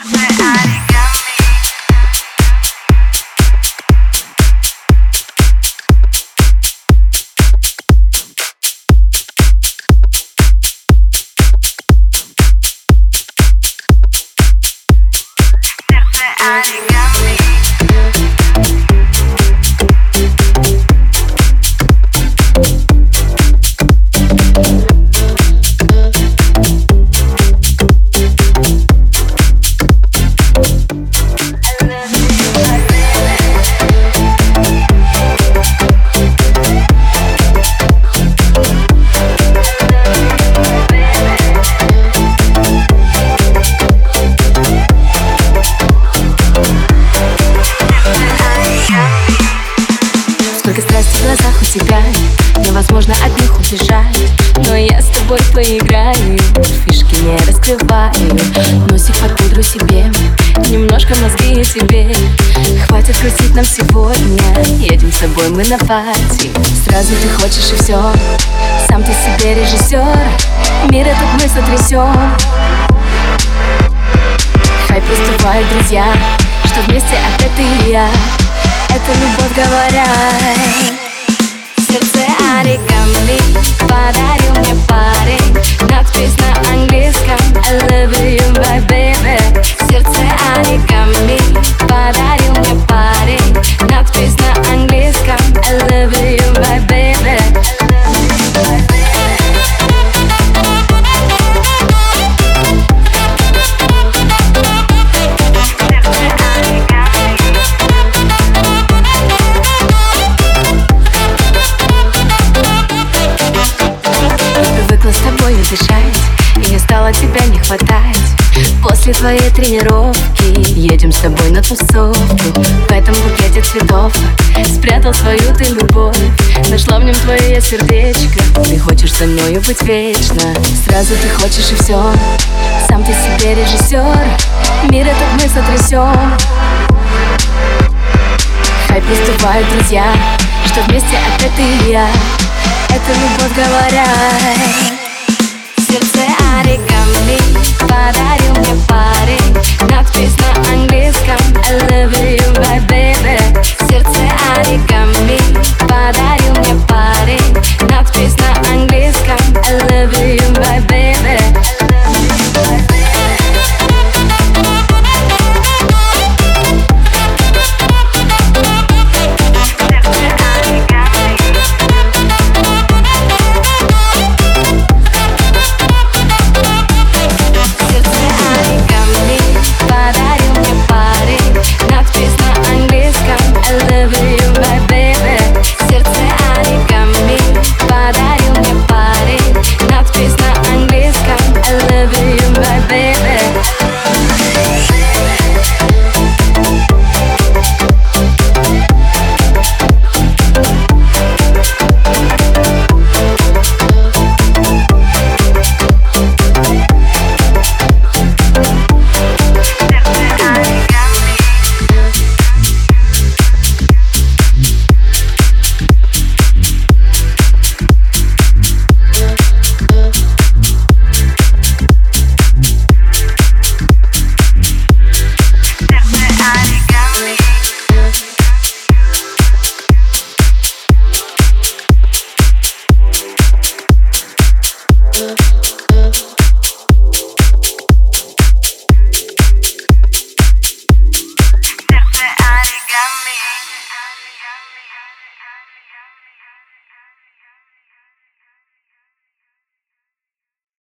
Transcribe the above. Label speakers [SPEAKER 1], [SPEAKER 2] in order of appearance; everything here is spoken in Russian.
[SPEAKER 1] I got тебя Невозможно от них убежать. Но я с тобой поиграю Фишки не раскрываю. Носик под пудру себе Немножко мозги себе Хватит крутить нам сегодня Едем с тобой мы на пати Сразу ты хочешь и все Сам ты себе режиссер Мир этот мы сотрясем Хай проступают друзья Что вместе опять ты и я. Это любовь, говорят Сердце оригами подарил мне парень дышать И стало тебя не хватать. После твоей тренировки Едем с тобой на тусовку В этом букете цветов Спрятал свою ты любовь. Нашла в нем твое сердечко Ты хочешь со мною быть вечно. Сразу ты хочешь и все Сам ты себе режиссер Мир этот мы сотрясем Хай приступают друзья Что вместе опять ты и я. Это любовь, говорят фонариком мне пар